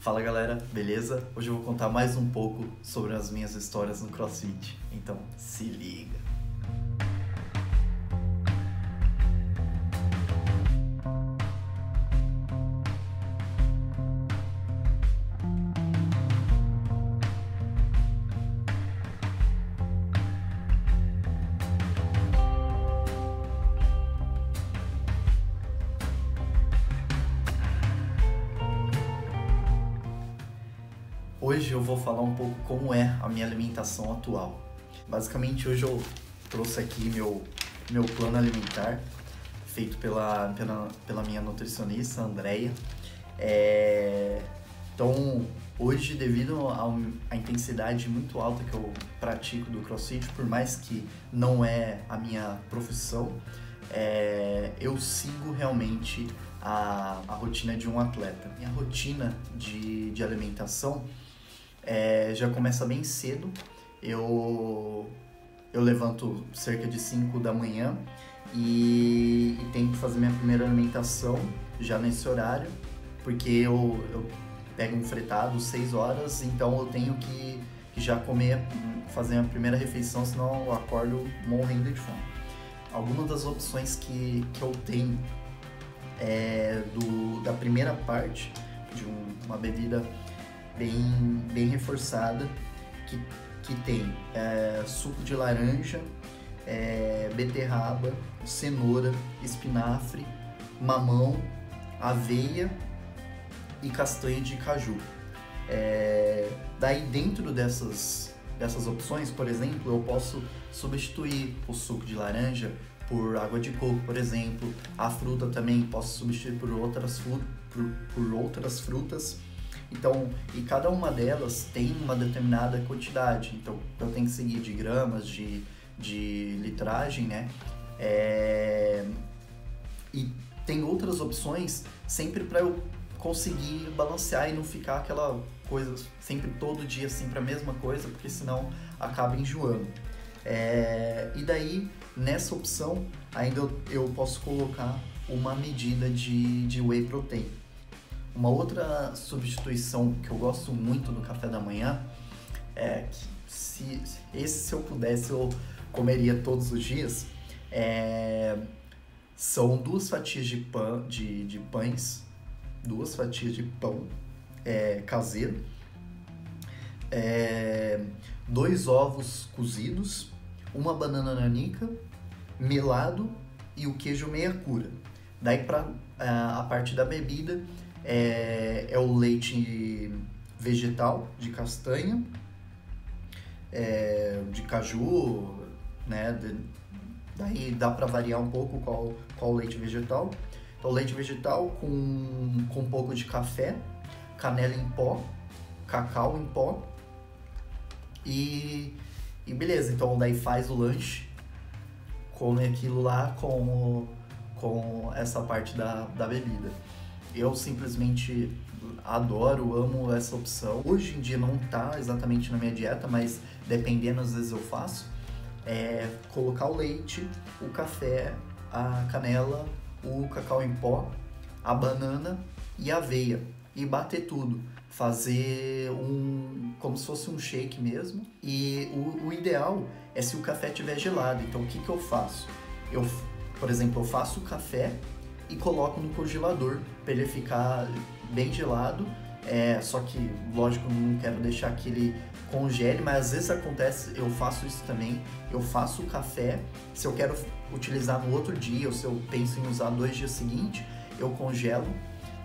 Fala galera, beleza? Hoje eu vou contar mais um pouco sobre as minhas histórias no CrossFit. Então, se liga. Hoje eu vou falar um pouco como é a minha alimentação atual. Basicamente, hoje eu trouxe aqui meu, meu plano alimentar, feito pela, pela, pela minha nutricionista, Andrea. É... Então, hoje, devido à intensidade muito alta que eu pratico do crossfit, por mais que não é a minha profissão, é... eu sigo realmente a, a rotina de um atleta. Minha rotina de, de alimentação é, já começa bem cedo. Eu, eu levanto cerca de 5 da manhã e, e tento fazer minha primeira alimentação já nesse horário, porque eu, eu pego um fretado 6 horas, então eu tenho que, que já comer, fazer a primeira refeição, senão eu acordo morrendo de fome. Algumas das opções que, que eu tenho é do, da primeira parte de um, uma bebida bem, bem reforçada, que, que tem é, suco de laranja, é, beterraba, cenoura, espinafre, mamão, aveia e castanha de caju. É, daí dentro dessas, dessas opções, por exemplo, eu posso substituir o suco de laranja por água de coco, por exemplo. A fruta também posso substituir por outras, por, por outras frutas então, e cada uma delas tem uma determinada quantidade. Então, eu tenho que seguir de gramas, de, de litragem, né? É... E tem outras opções sempre para eu conseguir balancear e não ficar aquela coisa sempre todo dia sempre a mesma coisa, porque senão acaba enjoando. É... E daí, nessa opção, ainda eu, eu posso colocar uma medida de, de whey protein. Uma outra substituição que eu gosto muito no café da manhã é que se esse se eu pudesse eu comeria todos os dias é, são duas fatias de pão de, de pães duas fatias de pão é, caseiro é, dois ovos cozidos uma banana nanica melado e o queijo meia cura. Daí para é, a parte da bebida é, é o leite vegetal de castanha, é, de caju, né? De, daí dá para variar um pouco qual, qual leite vegetal. Então, leite vegetal com, com um pouco de café, canela em pó, cacau em pó e, e beleza. Então, daí faz o lanche, come aquilo lá com, com essa parte da, da bebida. Eu simplesmente adoro, amo essa opção. Hoje em dia não tá exatamente na minha dieta, mas dependendo, às vezes eu faço. É colocar o leite, o café, a canela, o cacau em pó, a banana e a aveia e bater tudo. Fazer um. como se fosse um shake mesmo. E o, o ideal é se o café estiver gelado. Então o que, que eu faço? Eu, por exemplo, eu faço o café e coloco no congelador para ele ficar bem gelado. É, só que, lógico, não quero deixar que ele congele, mas às vezes acontece, eu faço isso também. Eu faço o café, se eu quero utilizar no outro dia, ou se eu penso em usar dois dias seguintes, eu congelo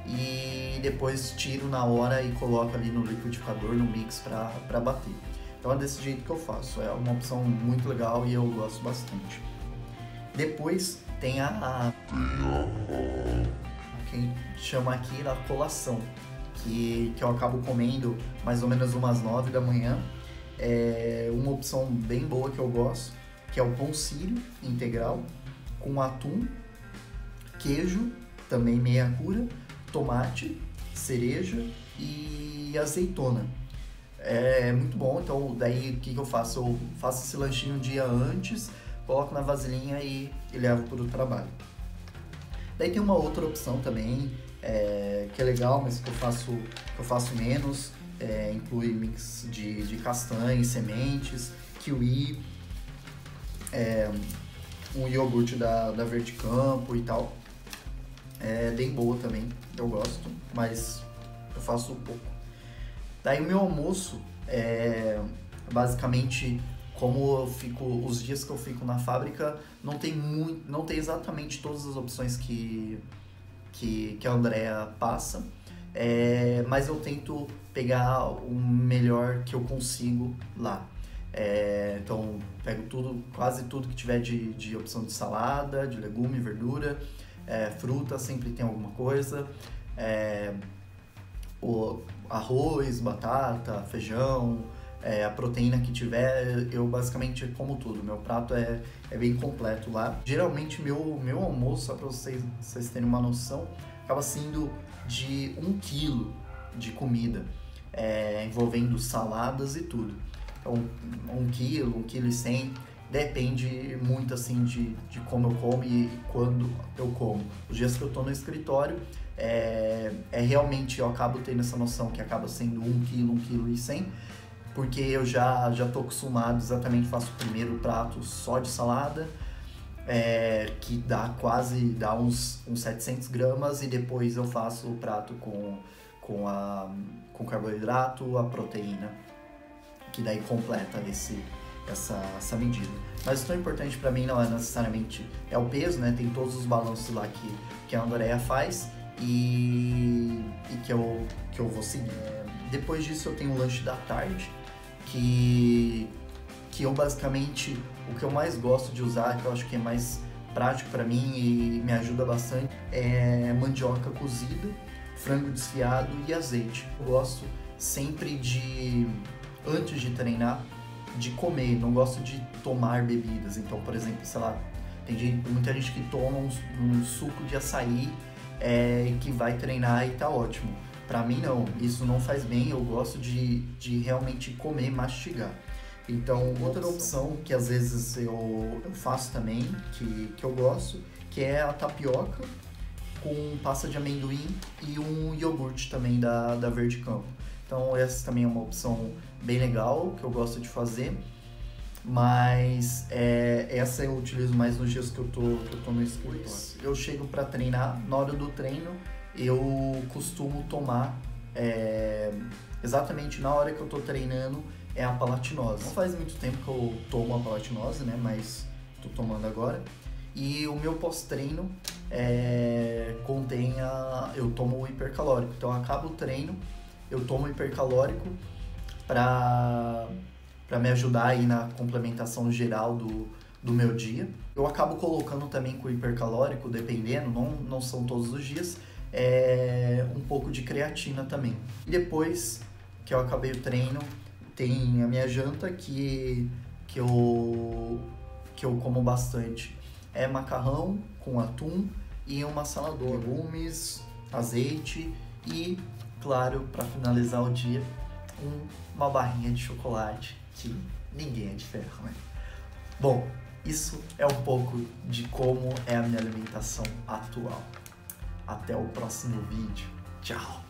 e depois tiro na hora e coloco ali no liquidificador, no mix para bater. Então é desse jeito que eu faço, é uma opção muito legal e eu gosto bastante. Depois tem a, que chama aqui a colação, que, que eu acabo comendo mais ou menos umas 9 da manhã. É uma opção bem boa que eu gosto, que é o pão sírio integral, com atum, queijo, também meia cura, tomate, cereja e azeitona. É muito bom, então daí o que, que eu faço? Eu faço esse lanchinho um dia antes, coloco na vasilhinha e, e levo para o trabalho. Daí tem uma outra opção também, é, que é legal, mas que eu faço, que eu faço menos. É, inclui mix de, de castanhas, sementes, kiwi, é, um iogurte da, da Verde Campo e tal. É bem boa também, eu gosto, mas eu faço pouco. Daí o meu almoço é basicamente como eu fico os dias que eu fico na fábrica não tem muito não tem exatamente todas as opções que que, que a Andrea passa. É, mas eu tento pegar o melhor que eu consigo lá. É, então pego tudo quase tudo que tiver de, de opção de salada de legume verdura é, fruta sempre tem alguma coisa. É, o arroz batata feijão é, a proteína que tiver, eu basicamente como tudo. Meu prato é, é bem completo lá. Geralmente, meu, meu almoço, só para vocês, vocês terem uma noção, acaba sendo de um quilo de comida, é, envolvendo saladas e tudo. Então, um quilo, um quilo e cem, depende muito assim de, de como eu como e quando eu como. Os dias que eu estou no escritório, é, é realmente, eu acabo tendo essa noção que acaba sendo um quilo, um quilo e cem, porque eu já já tô acostumado, exatamente faço o primeiro prato só de salada, é, que dá quase dá uns, uns 700 gramas e depois eu faço o prato com, com, a, com carboidrato, a proteína, que daí completa esse, essa, essa medida. Mas o tão importante para mim não é necessariamente é o peso, né? Tem todos os balanços lá que, que a Andrea faz e, e que, eu, que eu vou seguir. Depois disso eu tenho o lanche da tarde, que, que eu basicamente, o que eu mais gosto de usar, que eu acho que é mais prático para mim e me ajuda bastante, é mandioca cozida, frango desfiado e azeite. Eu gosto sempre de, antes de treinar, de comer, não gosto de tomar bebidas. Então, por exemplo, sei lá, tem gente, muita gente que toma um, um suco de açaí é, que vai treinar e tá ótimo. Para mim não, isso não faz bem, eu gosto de, de realmente comer, mastigar. Então, outra opção que às vezes eu, eu faço também, que, que eu gosto, que é a tapioca com pasta de amendoim e um iogurte também da, da Verde Campo. Então, essa também é uma opção bem legal que eu gosto de fazer. Mas é, essa eu utilizo mais nos dias que eu tô, que eu tô no escritório. Eu chego para treinar, na hora do treino eu costumo tomar é, exatamente na hora que eu tô treinando é a palatinose. Não faz muito tempo que eu tomo a palatinose, né? Mas tô tomando agora. E o meu pós-treino é, contém a. Eu tomo o hipercalórico. Então acaba o treino, eu tomo o hipercalórico para para me ajudar aí na complementação geral do, do meu dia. Eu acabo colocando também com o hipercalórico, dependendo, não, não são todos os dias, é, um pouco de creatina também. E depois que eu acabei o treino, tem a minha janta que, que, eu, que eu como bastante. É macarrão com atum e uma saladora, legumes, azeite e, claro, para finalizar o dia, um, uma barrinha de chocolate que ninguém é de ferro, né? Bom, isso é um pouco de como é a minha alimentação atual. Até o próximo vídeo. Tchau!